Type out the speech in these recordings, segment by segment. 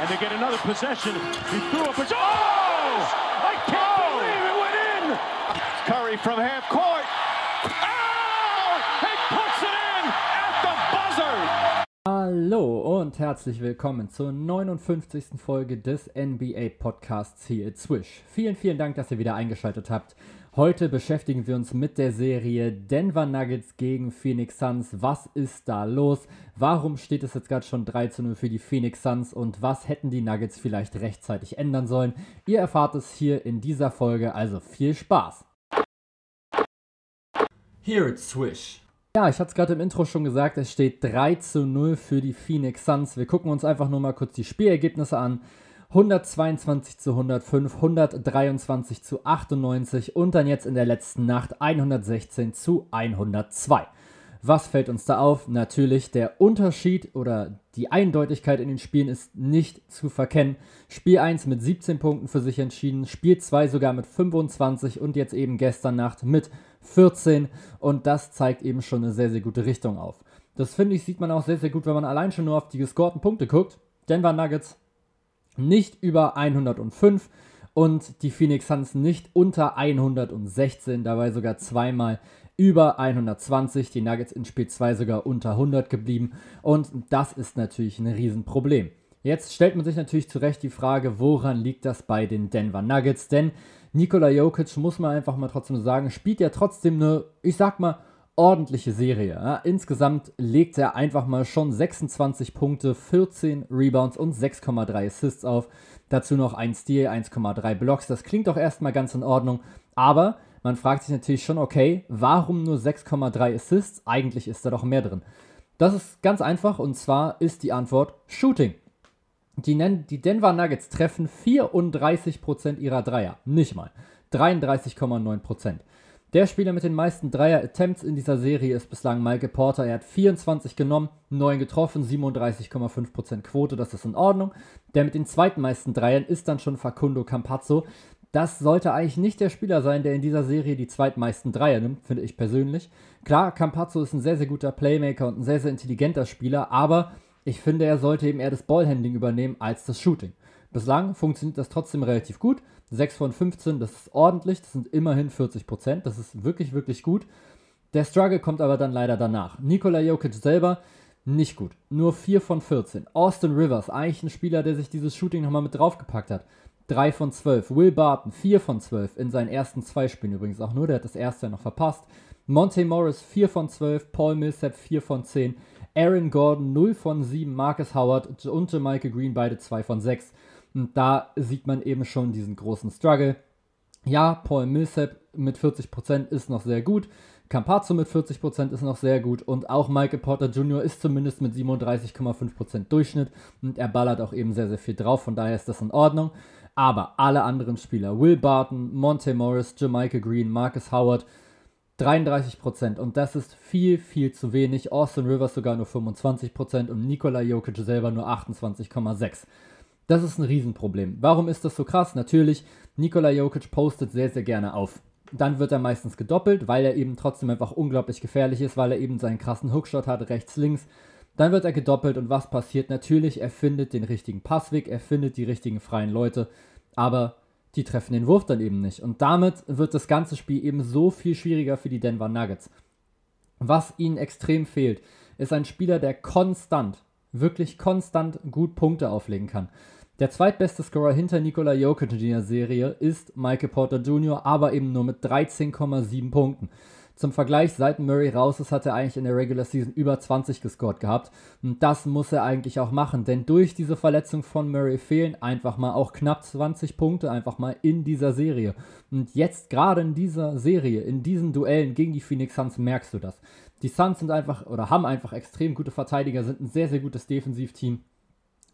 and they get another possession. He threw up a... Oh! I can't believe it went in! Curry from half court. Oh! He puts it in at the buzzer! Hallo und herzlich willkommen zur 59. Folge des NBA Podcasts hier at Swish. Vielen, vielen Dank, dass ihr wieder eingeschaltet habt. Heute beschäftigen wir uns mit der Serie Denver Nuggets gegen Phoenix Suns. Was ist da los? Warum steht es jetzt gerade schon 3 zu 0 für die Phoenix Suns und was hätten die Nuggets vielleicht rechtzeitig ändern sollen? Ihr erfahrt es hier in dieser Folge, also viel Spaß! Here at Swish. Ja, ich hatte es gerade im Intro schon gesagt, es steht 3 zu 0 für die Phoenix Suns. Wir gucken uns einfach nur mal kurz die Spielergebnisse an. 122 zu 105, 123 zu 98 und dann jetzt in der letzten Nacht 116 zu 102. Was fällt uns da auf? Natürlich, der Unterschied oder die Eindeutigkeit in den Spielen ist nicht zu verkennen. Spiel 1 mit 17 Punkten für sich entschieden, Spiel 2 sogar mit 25 und jetzt eben gestern Nacht mit 14 und das zeigt eben schon eine sehr, sehr gute Richtung auf. Das finde ich, sieht man auch sehr, sehr gut, wenn man allein schon nur auf die gescorten Punkte guckt. Denver Nuggets nicht über 105 und die Phoenix Suns nicht unter 116, dabei sogar zweimal über 120, die Nuggets in Spiel 2 sogar unter 100 geblieben und das ist natürlich ein Riesenproblem. Jetzt stellt man sich natürlich zu Recht die Frage, woran liegt das bei den Denver Nuggets? Denn Nikola Jokic, muss man einfach mal trotzdem sagen, spielt ja trotzdem eine, ich sag mal, ordentliche Serie. Insgesamt legt er einfach mal schon 26 Punkte, 14 Rebounds und 6,3 Assists auf. Dazu noch ein Steal, 1,3 Blocks. Das klingt doch erstmal ganz in Ordnung. Aber man fragt sich natürlich schon, okay, warum nur 6,3 Assists? Eigentlich ist da doch mehr drin. Das ist ganz einfach und zwar ist die Antwort Shooting. Die, die Denver Nuggets treffen 34% ihrer Dreier. Nicht mal. 33,9%. Der Spieler mit den meisten Dreier-Attempts in dieser Serie ist bislang Michael Porter. Er hat 24 genommen, 9 getroffen, 37,5% Quote, das ist in Ordnung. Der mit den zweitmeisten Dreiern ist dann schon Facundo Campazzo. Das sollte eigentlich nicht der Spieler sein, der in dieser Serie die zweitmeisten Dreier nimmt, finde ich persönlich. Klar, Campazzo ist ein sehr, sehr guter Playmaker und ein sehr, sehr intelligenter Spieler, aber ich finde, er sollte eben eher das Ballhandling übernehmen als das Shooting. Bislang funktioniert das trotzdem relativ gut. 6 von 15, das ist ordentlich, das sind immerhin 40 Prozent, das ist wirklich, wirklich gut. Der Struggle kommt aber dann leider danach. Nikola Jokic selber nicht gut, nur 4 von 14. Austin Rivers, eigentlich ein Spieler, der sich dieses Shooting nochmal mit draufgepackt hat. 3 von 12. Will Barton, 4 von 12 in seinen ersten zwei Spielen übrigens auch nur, der hat das erste noch verpasst. Monte Morris 4 von 12, Paul Millsap 4 von 10, Aaron Gordon 0 von 7, Marcus Howard und Michael Green beide 2 von 6. Und da sieht man eben schon diesen großen Struggle. Ja, Paul Millsap mit 40% ist noch sehr gut. Campazzo mit 40% ist noch sehr gut und auch Michael Porter Jr. ist zumindest mit 37,5% Durchschnitt und er ballert auch eben sehr, sehr viel drauf, von daher ist das in Ordnung. Aber alle anderen Spieler, Will Barton, Monte Morris, Jamaica Green, Marcus Howard, 33% und das ist viel, viel zu wenig. Austin Rivers sogar nur 25% und Nikola Jokic selber nur 28,6%. Das ist ein Riesenproblem. Warum ist das so krass? Natürlich, Nikola Jokic postet sehr, sehr gerne auf. Dann wird er meistens gedoppelt, weil er eben trotzdem einfach unglaublich gefährlich ist, weil er eben seinen krassen Hookshot hat, rechts, links. Dann wird er gedoppelt und was passiert? Natürlich, er findet den richtigen Passweg, er findet die richtigen freien Leute, aber die treffen den Wurf dann eben nicht. Und damit wird das ganze Spiel eben so viel schwieriger für die Denver Nuggets. Was ihnen extrem fehlt, ist ein Spieler, der konstant, wirklich konstant gut Punkte auflegen kann. Der zweitbeste Scorer hinter Nikola Jokic in der Serie ist Michael Porter Jr., aber eben nur mit 13,7 Punkten. Zum Vergleich, seit Murray raus ist, hat er eigentlich in der Regular Season über 20 gescored gehabt. Und das muss er eigentlich auch machen, denn durch diese Verletzung von Murray fehlen einfach mal auch knapp 20 Punkte einfach mal in dieser Serie. Und jetzt gerade in dieser Serie, in diesen Duellen gegen die Phoenix Suns merkst du das. Die Suns sind einfach oder haben einfach extrem gute Verteidiger, sind ein sehr, sehr gutes Defensivteam.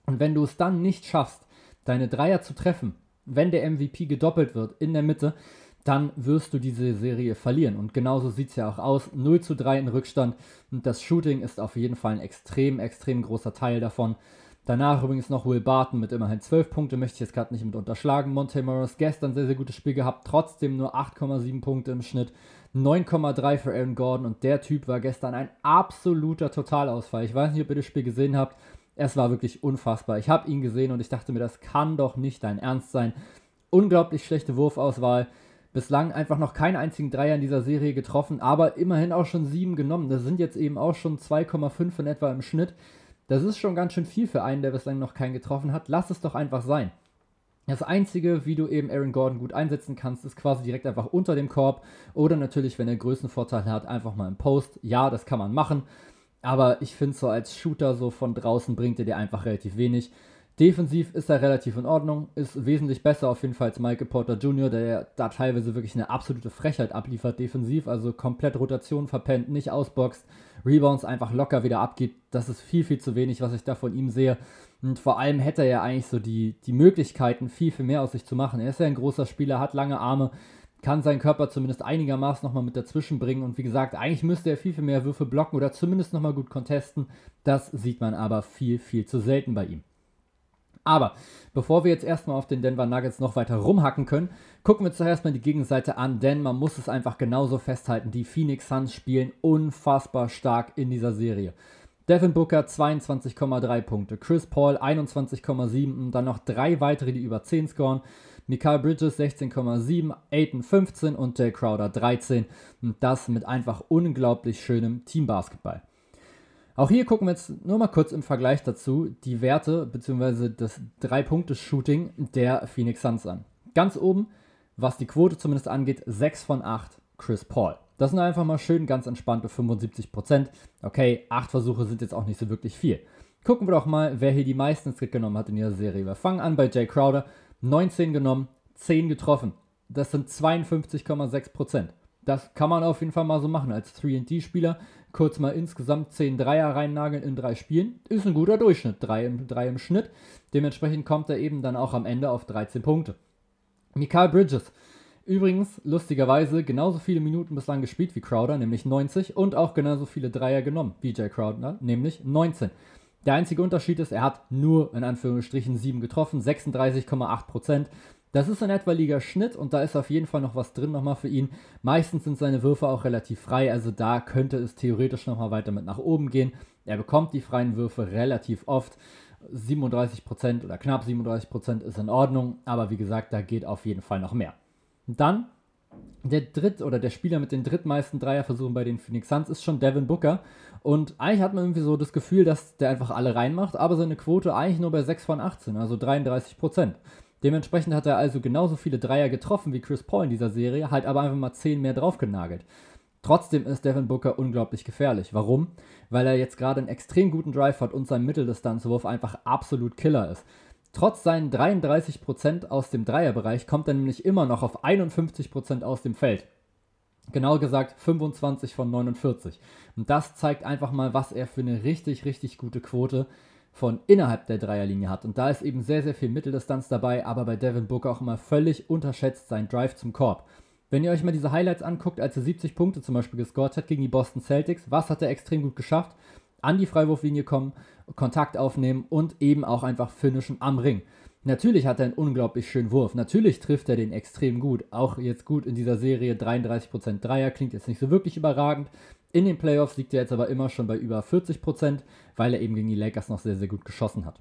Und wenn du es dann nicht schaffst, deine Dreier zu treffen, wenn der MVP gedoppelt wird in der Mitte, dann wirst du diese Serie verlieren. Und genauso sieht es ja auch aus. 0 zu 3 in Rückstand. Und das Shooting ist auf jeden Fall ein extrem, extrem großer Teil davon. Danach übrigens noch Will Barton mit immerhin 12 Punkte, möchte ich jetzt gerade nicht mit unterschlagen. Monte Morris gestern sehr, sehr gutes Spiel gehabt, trotzdem nur 8,7 Punkte im Schnitt. 9,3 für Aaron Gordon und der Typ war gestern ein absoluter Totalausfall. Ich weiß nicht, ob ihr das Spiel gesehen habt. Es war wirklich unfassbar. Ich habe ihn gesehen und ich dachte mir, das kann doch nicht dein Ernst sein. Unglaublich schlechte Wurfauswahl. Bislang einfach noch keinen einzigen Dreier in dieser Serie getroffen, aber immerhin auch schon sieben genommen. Das sind jetzt eben auch schon 2,5 in etwa im Schnitt. Das ist schon ganz schön viel für einen, der bislang noch keinen getroffen hat. Lass es doch einfach sein. Das Einzige, wie du eben Aaron Gordon gut einsetzen kannst, ist quasi direkt einfach unter dem Korb oder natürlich, wenn er Größenvorteile hat, einfach mal im Post. Ja, das kann man machen, aber ich finde so als Shooter so von draußen bringt er dir einfach relativ wenig. Defensiv ist er relativ in Ordnung, ist wesentlich besser auf jeden Fall als Michael Porter Jr., der da teilweise wirklich eine absolute Frechheit abliefert defensiv, also komplett Rotation verpennt, nicht ausboxt, Rebounds einfach locker wieder abgibt. Das ist viel, viel zu wenig, was ich da von ihm sehe. Und vor allem hätte er ja eigentlich so die, die Möglichkeiten, viel, viel mehr aus sich zu machen. Er ist ja ein großer Spieler, hat lange Arme, kann seinen Körper zumindest einigermaßen nochmal mit dazwischen bringen. Und wie gesagt, eigentlich müsste er viel, viel mehr Würfe blocken oder zumindest nochmal gut contesten. Das sieht man aber viel, viel zu selten bei ihm. Aber bevor wir jetzt erstmal auf den Denver Nuggets noch weiter rumhacken können, gucken wir zuerst mal die Gegenseite an, denn man muss es einfach genauso festhalten. Die Phoenix Suns spielen unfassbar stark in dieser Serie. Devin Booker 22,3 Punkte, Chris Paul 21,7 und dann noch drei weitere, die über 10 scoren. Mikael Bridges 16,7, Aiton 15 und Jay Crowder 13. Und das mit einfach unglaublich schönem Teambasketball. Auch hier gucken wir jetzt nur mal kurz im Vergleich dazu die Werte bzw. das 3-Punkte-Shooting der Phoenix Suns an. Ganz oben, was die Quote zumindest angeht, 6 von 8 Chris Paul. Das sind einfach mal schön ganz entspannte 75%. Okay, 8 Versuche sind jetzt auch nicht so wirklich viel. Gucken wir doch mal, wer hier die meisten Skit genommen hat in dieser Serie. Wir fangen an bei Jay Crowder. 19 genommen, 10 getroffen. Das sind 52,6%. Das kann man auf jeden Fall mal so machen als 3D-Spieler kurz mal insgesamt 10 Dreier reinnageln in drei Spielen, ist ein guter Durchschnitt, 3 im, 3 im Schnitt. Dementsprechend kommt er eben dann auch am Ende auf 13 Punkte. Mikael Bridges, übrigens lustigerweise genauso viele Minuten bislang gespielt wie Crowder, nämlich 90, und auch genauso viele Dreier genommen wie Jay Crowder, nämlich 19. Der einzige Unterschied ist, er hat nur in Anführungsstrichen 7 getroffen, 36,8 Prozent. Das ist in etwa Liga-Schnitt und da ist auf jeden Fall noch was drin nochmal für ihn. Meistens sind seine Würfe auch relativ frei, also da könnte es theoretisch nochmal weiter mit nach oben gehen. Er bekommt die freien Würfe relativ oft. 37% oder knapp 37% ist in Ordnung, aber wie gesagt, da geht auf jeden Fall noch mehr. Dann der dritt oder der Spieler mit den drittmeisten Dreierversuchen bei den Phoenix Suns ist schon Devin Booker. Und eigentlich hat man irgendwie so das Gefühl, dass der einfach alle reinmacht, aber seine Quote eigentlich nur bei 6 von 18, also 33 Prozent. Dementsprechend hat er also genauso viele Dreier getroffen wie Chris Paul in dieser Serie, halt aber einfach mal 10 mehr draufgenagelt. Trotzdem ist Devin Booker unglaublich gefährlich. Warum? Weil er jetzt gerade einen extrem guten Drive hat und sein Mitteldistanzwurf einfach absolut Killer ist. Trotz seinen 33% aus dem Dreierbereich kommt er nämlich immer noch auf 51% aus dem Feld. Genau gesagt 25 von 49. Und das zeigt einfach mal, was er für eine richtig, richtig gute Quote von innerhalb der Dreierlinie hat. Und da ist eben sehr, sehr viel Mitteldistanz dabei, aber bei Devin Booker auch immer völlig unterschätzt sein Drive zum Korb. Wenn ihr euch mal diese Highlights anguckt, als er 70 Punkte zum Beispiel gescored hat gegen die Boston Celtics, was hat er extrem gut geschafft? An die Freiwurflinie kommen, Kontakt aufnehmen und eben auch einfach finishen am Ring. Natürlich hat er einen unglaublich schönen Wurf. Natürlich trifft er den extrem gut. Auch jetzt gut in dieser Serie 33% Dreier. Klingt jetzt nicht so wirklich überragend. In den Playoffs liegt er jetzt aber immer schon bei über 40% weil er eben gegen die Lakers noch sehr, sehr gut geschossen hat.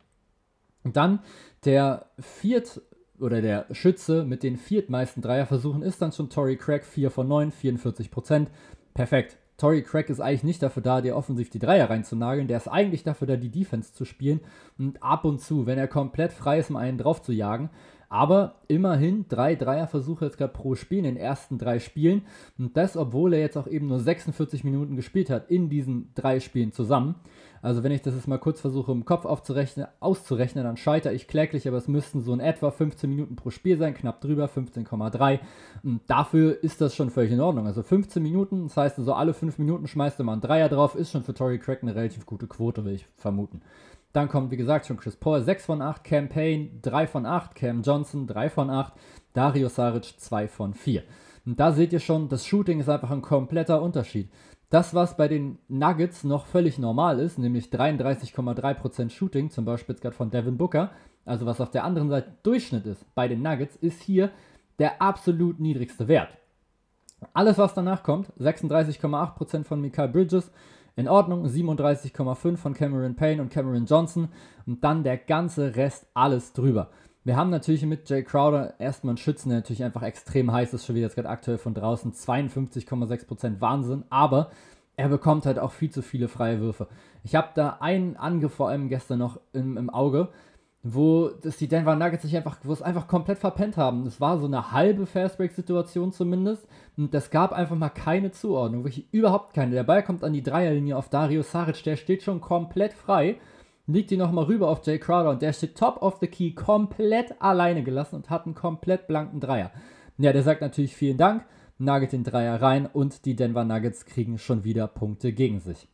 Und dann der viert oder der Schütze mit den viertmeisten Dreierversuchen ist dann schon Tory Craig, 4 von 9, 44% Perfekt. Tory Craig ist eigentlich nicht dafür da, dir offensiv die Dreier reinzunageln. Der ist eigentlich dafür da, die Defense zu spielen und ab und zu, wenn er komplett frei ist, um einen drauf zu jagen, aber immerhin drei Dreierversuche jetzt gerade pro Spiel in den ersten drei Spielen. Und das, obwohl er jetzt auch eben nur 46 Minuten gespielt hat in diesen drei Spielen zusammen. Also wenn ich das jetzt mal kurz versuche im Kopf aufzurechnen, auszurechnen, dann scheitere ich kläglich, aber es müssten so in etwa 15 Minuten pro Spiel sein, knapp drüber, 15,3. Und dafür ist das schon völlig in Ordnung. Also 15 Minuten, das heißt, so also alle 5 Minuten schmeißt er mal einen Dreier drauf, ist schon für Tory Craig eine relativ gute Quote, will ich vermuten. Dann kommt, wie gesagt, schon Chris Paul 6 von 8, Campaign 3 von 8, Cam Johnson 3 von 8, Dario Saric 2 von 4. Und da seht ihr schon, das Shooting ist einfach ein kompletter Unterschied. Das, was bei den Nuggets noch völlig normal ist, nämlich 33,3% Shooting, zum Beispiel gerade von Devin Booker, also was auf der anderen Seite Durchschnitt ist bei den Nuggets, ist hier der absolut niedrigste Wert. Alles, was danach kommt, 36,8% von Mikael Bridges, In Ordnung, 37,5 von Cameron Payne und Cameron Johnson und dann der ganze Rest alles drüber. Wir haben natürlich mit Jay Crowder erstmal einen Schützen, der natürlich einfach extrem heiß ist, schon wieder jetzt gerade aktuell von draußen, 52,6% Wahnsinn, aber er bekommt halt auch viel zu viele freie Würfe. Ich habe da einen Angriff vor allem gestern noch im, im Auge, wo das die Denver Nuggets sich einfach, wo es einfach komplett verpennt haben. Es war so eine halbe Fastbreak-Situation zumindest und das gab einfach mal keine Zuordnung, wirklich überhaupt keine. Der Ball kommt an die Dreierlinie auf Dario Saric, der steht schon komplett frei liegt die nochmal rüber auf Jay Crowder und der steht top of the key komplett alleine gelassen und hat einen komplett blanken Dreier. Ja, der sagt natürlich vielen Dank, nagelt den Dreier rein und die Denver Nuggets kriegen schon wieder Punkte gegen sich.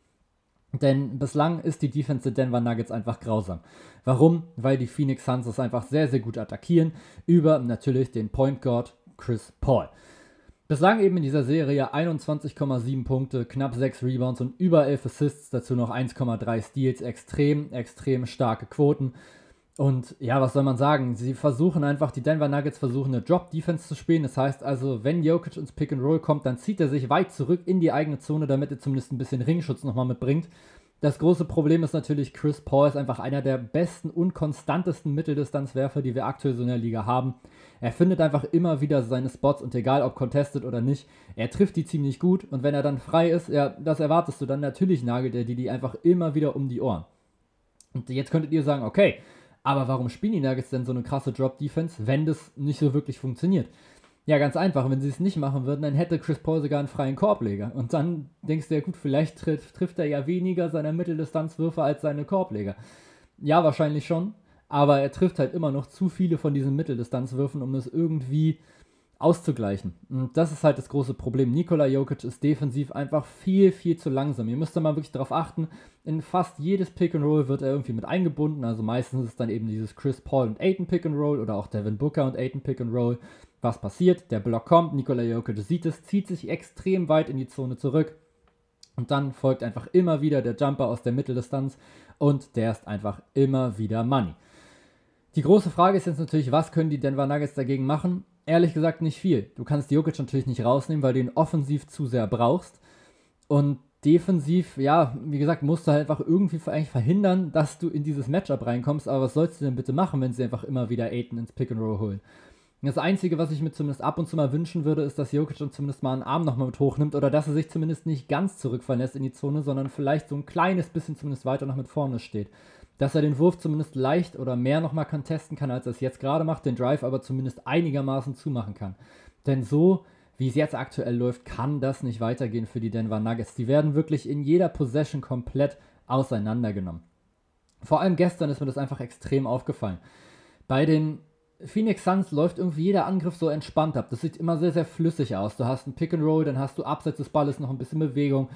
Denn bislang ist die Defense der Denver Nuggets einfach grausam. Warum? Weil die Phoenix Suns es einfach sehr, sehr gut attackieren über natürlich den Point Guard Chris Paul. Bislang eben in dieser Serie 21,7 Punkte, knapp 6 Rebounds und über 11 Assists, dazu noch 1,3 Steals, extrem, extrem starke Quoten. Und ja, was soll man sagen? Sie versuchen einfach, die Denver Nuggets versuchen eine Drop-Defense zu spielen. Das heißt also, wenn Jokic ins Pick and Roll kommt, dann zieht er sich weit zurück in die eigene Zone, damit er zumindest ein bisschen Ringschutz nochmal mitbringt. Das große Problem ist natürlich, Chris Paul ist einfach einer der besten und konstantesten Mitteldistanzwerfer, die wir aktuell so in der Liga haben. Er findet einfach immer wieder seine Spots und egal ob contested oder nicht, er trifft die ziemlich gut und wenn er dann frei ist, ja, das erwartest du dann natürlich nagelt er die, die einfach immer wieder um die Ohren. Und jetzt könntet ihr sagen, okay, aber warum spielen die Nuggets denn so eine krasse Drop-Defense, wenn das nicht so wirklich funktioniert? Ja, ganz einfach. Wenn sie es nicht machen würden, dann hätte Chris Paul sogar einen freien Korbleger. Und dann denkst du ja, gut, vielleicht trifft, trifft er ja weniger seiner Mitteldistanzwürfe als seine Korbleger. Ja, wahrscheinlich schon. Aber er trifft halt immer noch zu viele von diesen Mitteldistanzwürfen, um es irgendwie auszugleichen. Und das ist halt das große Problem. Nikola Jokic ist defensiv einfach viel, viel zu langsam. Ihr müsst da mal wirklich darauf achten. In fast jedes Pick and Roll wird er irgendwie mit eingebunden. Also meistens ist dann eben dieses Chris Paul und Aiton Pick and Roll oder auch Devin Booker und Aiton Pick and Roll. Was passiert? Der Block kommt, Nikola Jokic sieht es, zieht sich extrem weit in die Zone zurück. Und dann folgt einfach immer wieder der Jumper aus der Mitteldistanz und der ist einfach immer wieder Money. Die große Frage ist jetzt natürlich, was können die Denver Nuggets dagegen machen? Ehrlich gesagt nicht viel. Du kannst Jokic natürlich nicht rausnehmen, weil du ihn offensiv zu sehr brauchst. Und defensiv, ja, wie gesagt, musst du halt einfach irgendwie eigentlich verhindern, dass du in dieses Matchup reinkommst. Aber was sollst du denn bitte machen, wenn sie einfach immer wieder Aiden ins Pick and Roll holen? Das Einzige, was ich mir zumindest ab und zu mal wünschen würde, ist, dass Jokic dann zumindest mal einen Arm nochmal mit hochnimmt oder dass er sich zumindest nicht ganz zurückfallen lässt in die Zone, sondern vielleicht so ein kleines bisschen zumindest weiter noch mit vorne steht dass er den Wurf zumindest leicht oder mehr nochmal contesten kann, als er es jetzt gerade macht, den Drive aber zumindest einigermaßen zumachen kann. Denn so, wie es jetzt aktuell läuft, kann das nicht weitergehen für die Denver Nuggets. Die werden wirklich in jeder Possession komplett auseinandergenommen. Vor allem gestern ist mir das einfach extrem aufgefallen. Bei den Phoenix Suns läuft irgendwie jeder Angriff so entspannt ab. Das sieht immer sehr, sehr flüssig aus. Du hast ein Pick and Roll, dann hast du abseits des Balles noch ein bisschen Bewegung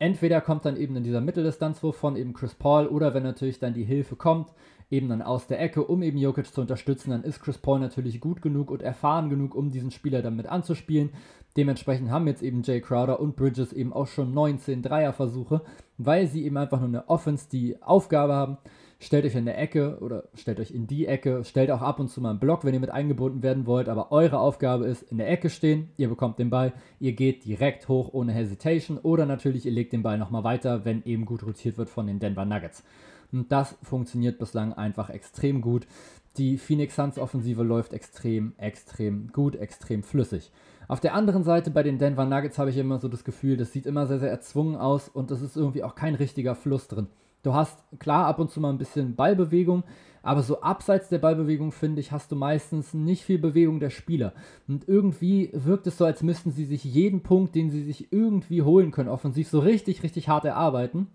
entweder kommt dann eben in dieser Mitteldistanzwurf von eben Chris Paul oder wenn natürlich dann die Hilfe kommt, eben dann aus der Ecke, um eben Jokic zu unterstützen, dann ist Chris Paul natürlich gut genug und erfahren genug, um diesen Spieler damit anzuspielen. Dementsprechend haben jetzt eben Jay Crowder und Bridges eben auch schon 19 Dreierversuche, weil sie eben einfach nur eine Offense die Aufgabe haben, stellt euch in der Ecke oder stellt euch in die Ecke, stellt auch ab und zu mal einen Block, wenn ihr mit eingebunden werden wollt, aber eure Aufgabe ist in der Ecke stehen, ihr bekommt den Ball, ihr geht direkt hoch ohne Hesitation oder natürlich ihr legt den Ball nochmal weiter, wenn eben gut rotiert wird von den Denver Nuggets. Und das funktioniert bislang einfach extrem gut. Die Phoenix Suns Offensive läuft extrem, extrem gut, extrem flüssig. Auf der anderen Seite bei den Denver Nuggets habe ich immer so das Gefühl, das sieht immer sehr, sehr erzwungen aus und das ist irgendwie auch kein richtiger Fluss drin. Du hast klar ab und zu mal ein bisschen Ballbewegung, aber so abseits der Ballbewegung, finde ich, hast du meistens nicht viel Bewegung der Spieler. Und irgendwie wirkt es so, als müssten sie sich jeden Punkt, den sie sich irgendwie holen können, offensiv so richtig, richtig hart erarbeiten.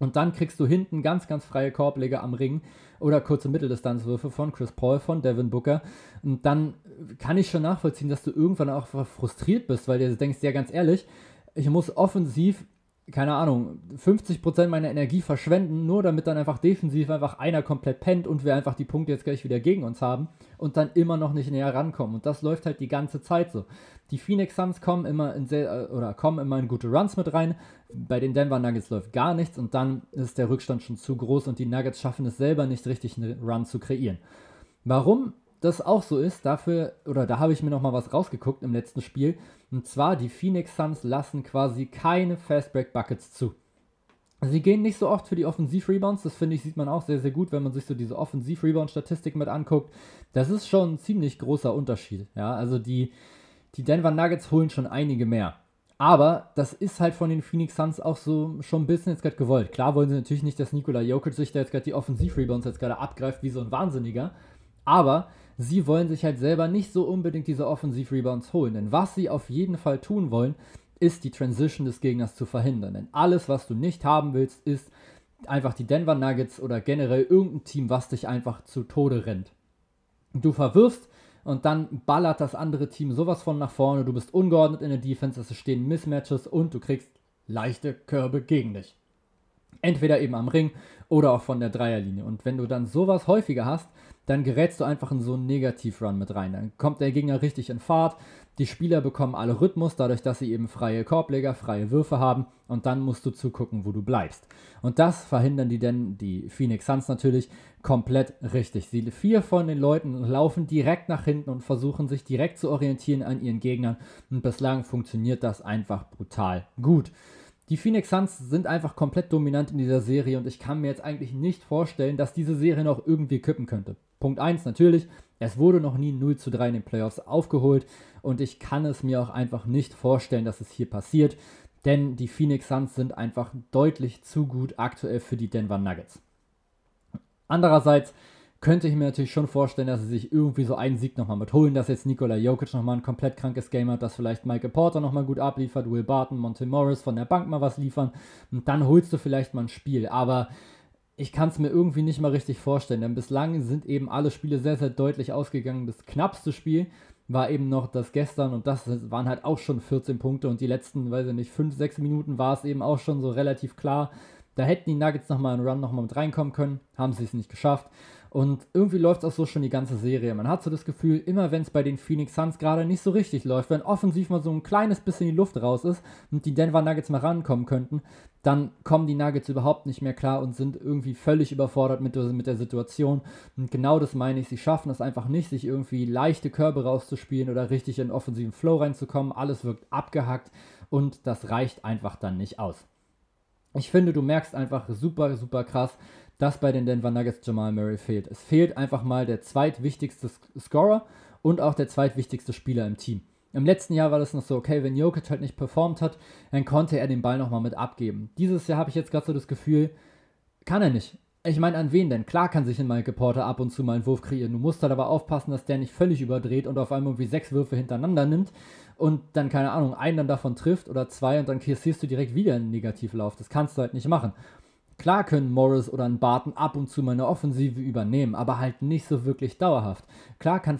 Und dann kriegst du hinten ganz, ganz freie Korbleger am Ring oder kurze Mitteldistanzwürfe von Chris Paul, von Devin Booker. Und dann kann ich schon nachvollziehen, dass du irgendwann auch frustriert bist, weil du denkst, ja, ganz ehrlich, ich muss offensiv keine Ahnung, 50% meiner Energie verschwenden, nur damit dann einfach defensiv einfach einer komplett pennt und wir einfach die Punkte jetzt gleich wieder gegen uns haben und dann immer noch nicht näher rankommen. Und das läuft halt die ganze Zeit so. Die Phoenix Suns kommen immer in sehr, äh, oder kommen immer in gute Runs mit rein. Bei den Denver Nuggets läuft gar nichts und dann ist der Rückstand schon zu groß und die Nuggets schaffen es selber nicht richtig, einen Run zu kreieren. Warum? Das auch so ist, dafür, oder da habe ich mir nochmal was rausgeguckt im letzten Spiel. Und zwar, die Phoenix Suns lassen quasi keine Fastbreak Buckets zu. Sie gehen nicht so oft für die Offensiv-Rebounds. Das finde ich, sieht man auch sehr, sehr gut, wenn man sich so diese Offensiv-Rebound-Statistik mit anguckt. Das ist schon ein ziemlich großer Unterschied. Ja, also die, die Denver Nuggets holen schon einige mehr. Aber das ist halt von den Phoenix Suns auch so schon ein bisschen jetzt gerade gewollt. Klar wollen sie natürlich nicht, dass Nikola Jokic sich da jetzt gerade die Offensiv-Rebounds jetzt gerade abgreift wie so ein Wahnsinniger. Aber sie wollen sich halt selber nicht so unbedingt diese Offensiv-Rebounds holen. Denn was sie auf jeden Fall tun wollen, ist die Transition des Gegners zu verhindern. Denn alles, was du nicht haben willst, ist einfach die Denver Nuggets oder generell irgendein Team, was dich einfach zu Tode rennt. Du verwirfst und dann ballert das andere Team sowas von nach vorne. Du bist ungeordnet in der Defense, es stehen Mismatches und du kriegst leichte Körbe gegen dich. Entweder eben am Ring oder auch von der Dreierlinie. Und wenn du dann sowas häufiger hast, dann gerätst du einfach in so einen Negativ-Run mit rein. Dann kommt der Gegner richtig in Fahrt. Die Spieler bekommen alle Rhythmus, dadurch, dass sie eben freie Korbleger, freie Würfe haben. Und dann musst du zugucken, wo du bleibst. Und das verhindern die denn, die Phoenix Suns natürlich, komplett richtig. Sie, vier von den Leuten laufen direkt nach hinten und versuchen sich direkt zu orientieren an ihren Gegnern. Und bislang funktioniert das einfach brutal gut. Die Phoenix Suns sind einfach komplett dominant in dieser Serie und ich kann mir jetzt eigentlich nicht vorstellen, dass diese Serie noch irgendwie kippen könnte. Punkt 1 natürlich, es wurde noch nie 0 zu 3 in den Playoffs aufgeholt und ich kann es mir auch einfach nicht vorstellen, dass es hier passiert, denn die Phoenix Suns sind einfach deutlich zu gut aktuell für die Denver Nuggets. Andererseits könnte ich mir natürlich schon vorstellen, dass sie sich irgendwie so einen Sieg nochmal mitholen, dass jetzt Nikola Jokic nochmal ein komplett krankes Game hat, dass vielleicht Michael Porter nochmal gut abliefert, Will Barton, Monte Morris von der Bank mal was liefern und dann holst du vielleicht mal ein Spiel. Aber ich kann es mir irgendwie nicht mal richtig vorstellen, denn bislang sind eben alle Spiele sehr, sehr deutlich ausgegangen. Das knappste Spiel war eben noch das gestern und das waren halt auch schon 14 Punkte und die letzten, weiß ich nicht, 5, 6 Minuten war es eben auch schon so relativ klar. Da hätten die Nuggets nochmal einen Run nochmal mit reinkommen können, haben sie es nicht geschafft. Und irgendwie läuft es auch so schon die ganze Serie. Man hat so das Gefühl, immer wenn es bei den Phoenix Suns gerade nicht so richtig läuft, wenn offensiv mal so ein kleines bisschen die Luft raus ist und die Denver Nuggets mal rankommen könnten, dann kommen die Nuggets überhaupt nicht mehr klar und sind irgendwie völlig überfordert mit, mit der Situation. Und genau das meine ich. Sie schaffen es einfach nicht, sich irgendwie leichte Körbe rauszuspielen oder richtig in offensiven Flow reinzukommen. Alles wirkt abgehackt und das reicht einfach dann nicht aus. Ich finde, du merkst einfach super, super krass, dass bei den Denver Nuggets Jamal Murray fehlt. Es fehlt einfach mal der zweitwichtigste Scorer und auch der zweitwichtigste Spieler im Team. Im letzten Jahr war das noch so, okay, wenn Jokic halt nicht performt hat, dann konnte er den Ball nochmal mit abgeben. Dieses Jahr habe ich jetzt gerade so das Gefühl, kann er nicht. Ich meine, an wen denn? Klar kann sich ein Mike Porter ab und zu mal einen Wurf kreieren. Du musst halt aber aufpassen, dass der nicht völlig überdreht und auf einmal irgendwie sechs Würfe hintereinander nimmt und dann, keine Ahnung, einen dann davon trifft oder zwei und dann kassierst du direkt wieder einen Negativlauf. Das kannst du halt nicht machen. Klar können Morris oder ein Barton ab und zu mal eine Offensive übernehmen, aber halt nicht so wirklich dauerhaft. Klar kann,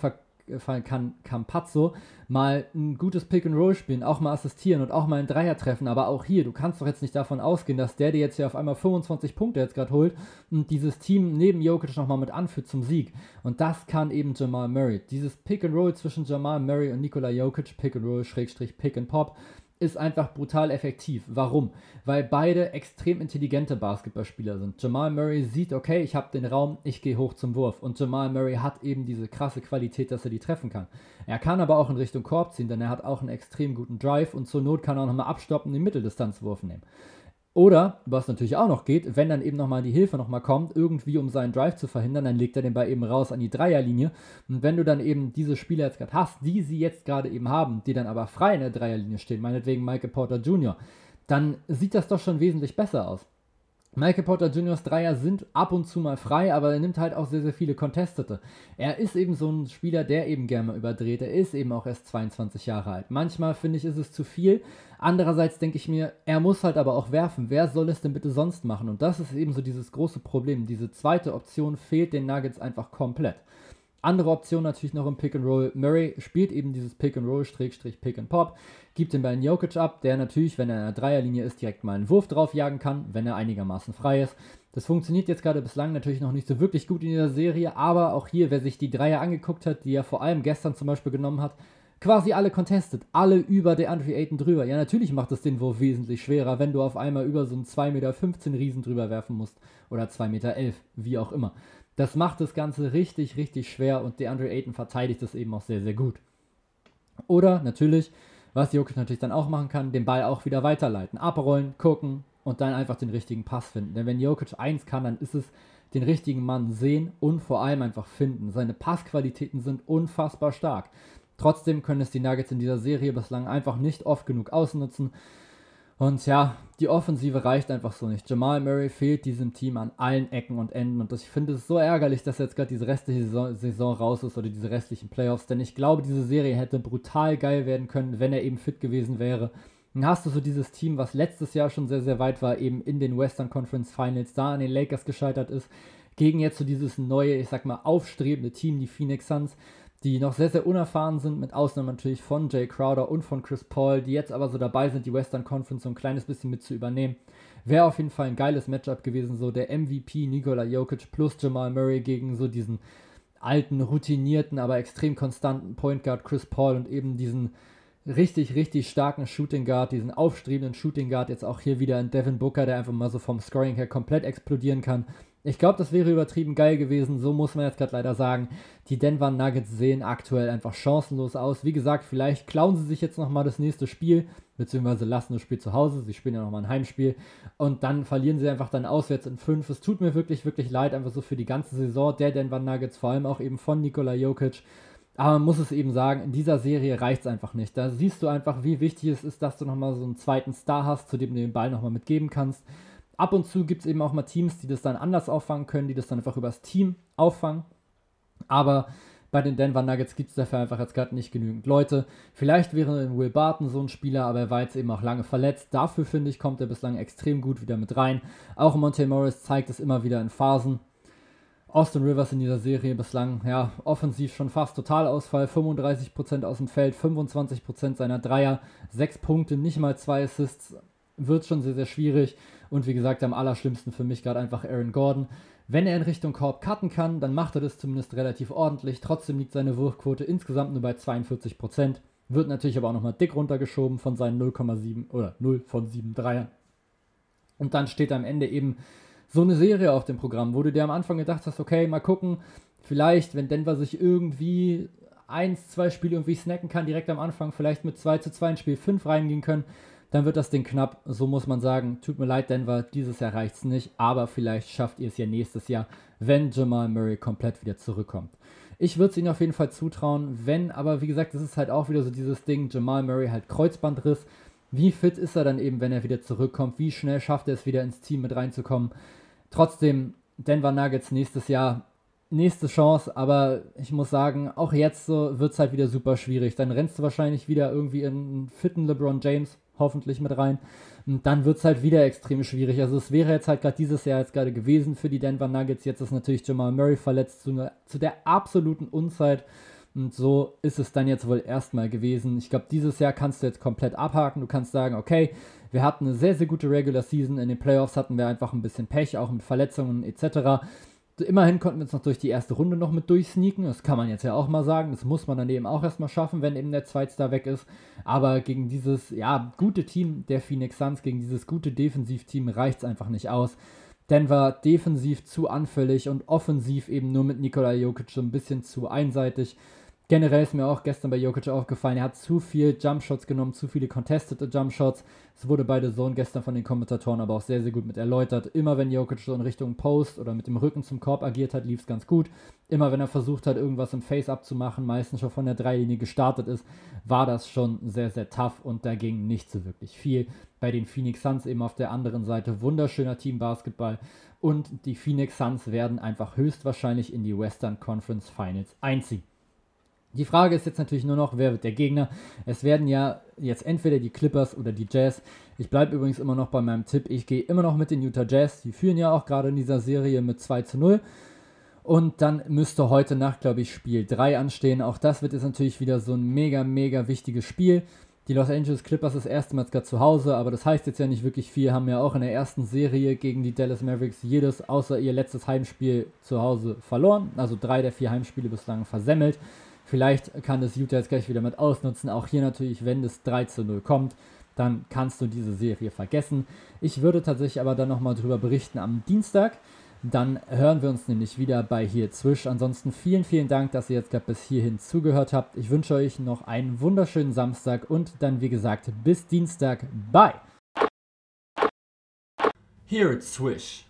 kann Campazzo mal ein gutes Pick and Roll spielen, auch mal assistieren und auch mal einen Dreier treffen, aber auch hier, du kannst doch jetzt nicht davon ausgehen, dass der dir jetzt hier auf einmal 25 Punkte jetzt gerade holt und dieses Team neben Jokic nochmal mit anführt zum Sieg. Und das kann eben Jamal Murray. Dieses Pick and Roll zwischen Jamal Murray und Nikola Jokic, Pick and Roll, Schrägstrich, Pick and Pop, ist einfach brutal effektiv. Warum? Weil beide extrem intelligente Basketballspieler sind. Jamal Murray sieht, okay, ich habe den Raum, ich gehe hoch zum Wurf. Und Jamal Murray hat eben diese krasse Qualität, dass er die treffen kann. Er kann aber auch in Richtung Korb ziehen, denn er hat auch einen extrem guten Drive und zur Not kann er auch nochmal abstoppen den Mitteldistanzwurf nehmen. Oder, was natürlich auch noch geht, wenn dann eben nochmal die Hilfe nochmal kommt, irgendwie um seinen Drive zu verhindern, dann legt er den Ball eben raus an die Dreierlinie. Und wenn du dann eben diese Spieler jetzt gerade hast, die sie jetzt gerade eben haben, die dann aber frei in der Dreierlinie stehen, meinetwegen Michael Porter Jr., dann sieht das doch schon wesentlich besser aus. Michael Porter Jr.'s Dreier sind ab und zu mal frei, aber er nimmt halt auch sehr, sehr viele Contestete. Er ist eben so ein Spieler, der eben gerne überdreht. Er ist eben auch erst 22 Jahre alt. Manchmal finde ich, ist es zu viel. Andererseits denke ich mir, er muss halt aber auch werfen. Wer soll es denn bitte sonst machen? Und das ist eben so dieses große Problem. Diese zweite Option fehlt den Nuggets einfach komplett. Andere Option natürlich noch im Pick and Roll. Murray spielt eben dieses Pick and Roll, Strich, Pick and Pop, gibt den Ball in Jokic ab, der natürlich, wenn er in der Dreierlinie ist, direkt mal einen Wurf drauf jagen kann, wenn er einigermaßen frei ist. Das funktioniert jetzt gerade bislang natürlich noch nicht so wirklich gut in dieser Serie, aber auch hier, wer sich die Dreier angeguckt hat, die er vor allem gestern zum Beispiel genommen hat, quasi alle contested, alle über der Andre Ayton drüber. Ja, natürlich macht es den Wurf wesentlich schwerer, wenn du auf einmal über so einen 2,15 Meter Riesen drüber werfen musst oder 2,11 Meter, wie auch immer. Das macht das Ganze richtig, richtig schwer und DeAndre Ayton verteidigt das eben auch sehr, sehr gut. Oder natürlich, was Jokic natürlich dann auch machen kann, den Ball auch wieder weiterleiten. Abrollen, gucken, und dann einfach den richtigen Pass finden. Denn wenn Jokic eins kann, dann ist es den richtigen Mann sehen und vor allem einfach finden. Seine Passqualitäten sind unfassbar stark. Trotzdem können es die Nuggets in dieser Serie bislang einfach nicht oft genug ausnutzen. Und ja, die Offensive reicht einfach so nicht. Jamal Murray fehlt diesem Team an allen Ecken und Enden. Und ich finde es so ärgerlich, dass jetzt gerade diese restliche Saison, Saison, raus ist oder diese restlichen Playoffs. Denn ich glaube, diese Serie hätte brutal geil werden können, wenn er eben fit gewesen wäre. Dann hast du so dieses Team, was letztes Jahr schon sehr, sehr weit war, eben in den Western Conference Finals, da an den Lakers gescheitert ist, gegen jetzt so dieses neue, ich sag mal, aufstrebende Team, die Phoenix Suns die noch sehr, sehr unerfahren sind, mit Ausnahme natürlich von Jay Crowder und von Chris Paul, die jetzt aber so dabei sind, die Western Conference so ein kleines bisschen mit zu übernehmen. Wäre auf jeden Fall ein geiles Matchup gewesen, so der MVP Nikola Jokic plus Jamal Murray gegen so diesen alten, routinierten, aber extrem konstanten Point Guard Chris Paul und eben diesen richtig, richtig starken Shooting Guard, diesen aufstrebenden Shooting Guard, jetzt auch hier wieder in Devin Booker, der einfach mal so vom Scoring her komplett explodieren kann. Ich glaube, das wäre übertrieben geil gewesen. So muss man jetzt gerade leider sagen. Die Denver Nuggets sehen aktuell einfach chancenlos aus. Wie gesagt, vielleicht klauen sie sich jetzt nochmal das nächste Spiel, beziehungsweise lassen das Spiel zu Hause. Sie spielen ja nochmal ein Heimspiel. Und dann verlieren sie einfach dann auswärts in fünf. Es tut mir wirklich, wirklich leid, einfach so für die ganze Saison der Denver Nuggets, vor allem auch eben von Nikola Jokic. Aber man muss es eben sagen, in dieser Serie reicht es einfach nicht. Da siehst du einfach, wie wichtig es ist, dass du nochmal so einen zweiten Star hast, zu dem du den Ball nochmal mitgeben kannst ab und zu gibt es eben auch mal Teams, die das dann anders auffangen können, die das dann einfach übers Team auffangen. Aber bei den Denver Nuggets gibt es dafür einfach jetzt gerade nicht genügend Leute. Vielleicht wäre Will Barton so ein Spieler, aber er war jetzt eben auch lange verletzt. Dafür finde ich, kommt er bislang extrem gut wieder mit rein. Auch Monte Morris zeigt es immer wieder in Phasen. Austin Rivers in dieser Serie bislang, ja, offensiv schon fast Totalausfall. 35% aus dem Feld, 25% seiner Dreier, 6 Punkte, nicht mal 2 Assists. Wird schon sehr, sehr schwierig. Und wie gesagt, am allerschlimmsten für mich gerade einfach Aaron Gordon. Wenn er in Richtung Korb cutten kann, dann macht er das zumindest relativ ordentlich. Trotzdem liegt seine Wurfquote insgesamt nur bei 42%. Wird natürlich aber auch nochmal dick runtergeschoben von seinen 0,7 oder 0 von 7 Dreiern. Und dann steht am Ende eben so eine Serie auf dem Programm, wo du dir am Anfang gedacht hast, okay, mal gucken, vielleicht, wenn Denver sich irgendwie eins, zwei Spiele irgendwie snacken kann, direkt am Anfang, vielleicht mit 2 zu 2 in Spiel 5 reingehen können dann wird das Ding knapp. So muss man sagen. Tut mir leid, Denver, dieses Jahr reicht es nicht, aber vielleicht schafft ihr es ja nächstes Jahr, wenn Jamal Murray komplett wieder zurückkommt. Ich würde es ihnen auf jeden Fall zutrauen, wenn, aber wie gesagt, das ist halt auch wieder so dieses Ding, Jamal Murray halt Kreuzbandriss. Wie fit ist er dann eben, wenn er wieder zurückkommt? Wie schnell schafft er es wieder ins Team mit reinzukommen? Trotzdem, Denver Nuggets nächstes Jahr nächste Chance, aber ich muss sagen, auch jetzt so wird es halt wieder super schwierig. Dann rennst du wahrscheinlich wieder irgendwie in einen fitten LeBron James, hoffentlich mit rein. Und dann wird es halt wieder extrem schwierig. Also es wäre jetzt halt gerade dieses Jahr jetzt gerade gewesen für die Denver Nuggets. Jetzt ist natürlich Jamal Murray verletzt zu, ne, zu der absoluten Unzeit. Und so ist es dann jetzt wohl erstmal gewesen. Ich glaube, dieses Jahr kannst du jetzt komplett abhaken. Du kannst sagen, okay, wir hatten eine sehr, sehr gute Regular Season. In den Playoffs hatten wir einfach ein bisschen Pech, auch mit Verletzungen etc. Immerhin konnten wir uns noch durch die erste Runde noch mit durchsneaken. Das kann man jetzt ja auch mal sagen. Das muss man dann eben auch erstmal schaffen, wenn eben der Zweitstar weg ist. Aber gegen dieses, ja, gute Team der Phoenix Suns, gegen dieses gute Defensivteam reicht es einfach nicht aus. Denver defensiv zu anfällig und offensiv eben nur mit Nikola Jokic so ein bisschen zu einseitig. Generell ist mir auch gestern bei Jokic aufgefallen, er hat zu viel Jumpshots genommen, zu viele contested Jumpshots. Es wurde bei The Zone gestern von den Kommentatoren aber auch sehr, sehr gut mit erläutert. Immer wenn Jokic so in Richtung Post oder mit dem Rücken zum Korb agiert hat, lief es ganz gut. Immer wenn er versucht hat, irgendwas im Face-Up zu machen, meistens schon von der Dreilinie gestartet ist, war das schon sehr, sehr tough und da ging nicht so wirklich viel. Bei den Phoenix Suns eben auf der anderen Seite wunderschöner Team Basketball und die Phoenix Suns werden einfach höchstwahrscheinlich in die Western Conference Finals einziehen. Die Frage ist jetzt natürlich nur noch, wer wird der Gegner? Es werden ja jetzt entweder die Clippers oder die Jazz. Ich bleibe übrigens immer noch bei meinem Tipp. Ich gehe immer noch mit den Utah Jazz. Die führen ja auch gerade in dieser Serie mit 2 zu 0. Und dann müsste heute Nacht, glaube ich, Spiel 3 anstehen. Auch das wird jetzt natürlich wieder so ein mega, mega wichtiges Spiel. Die Los Angeles Clippers ist erstmals gerade zu Hause, aber das heißt jetzt ja nicht wirklich viel. Haben ja auch in der ersten Serie gegen die Dallas Mavericks jedes außer ihr letztes Heimspiel zu Hause verloren. Also drei der vier Heimspiele bislang versemmelt. Vielleicht kann das Utah jetzt gleich wieder mit ausnutzen. Auch hier natürlich, wenn es 3 zu 0 kommt, dann kannst du diese Serie vergessen. Ich würde tatsächlich aber dann nochmal drüber berichten am Dienstag. Dann hören wir uns nämlich wieder bei hier Zwisch. Ansonsten vielen, vielen Dank, dass ihr jetzt gerade bis hierhin zugehört habt. Ich wünsche euch noch einen wunderschönen Samstag und dann, wie gesagt, bis Dienstag. Bye! Hear it swish.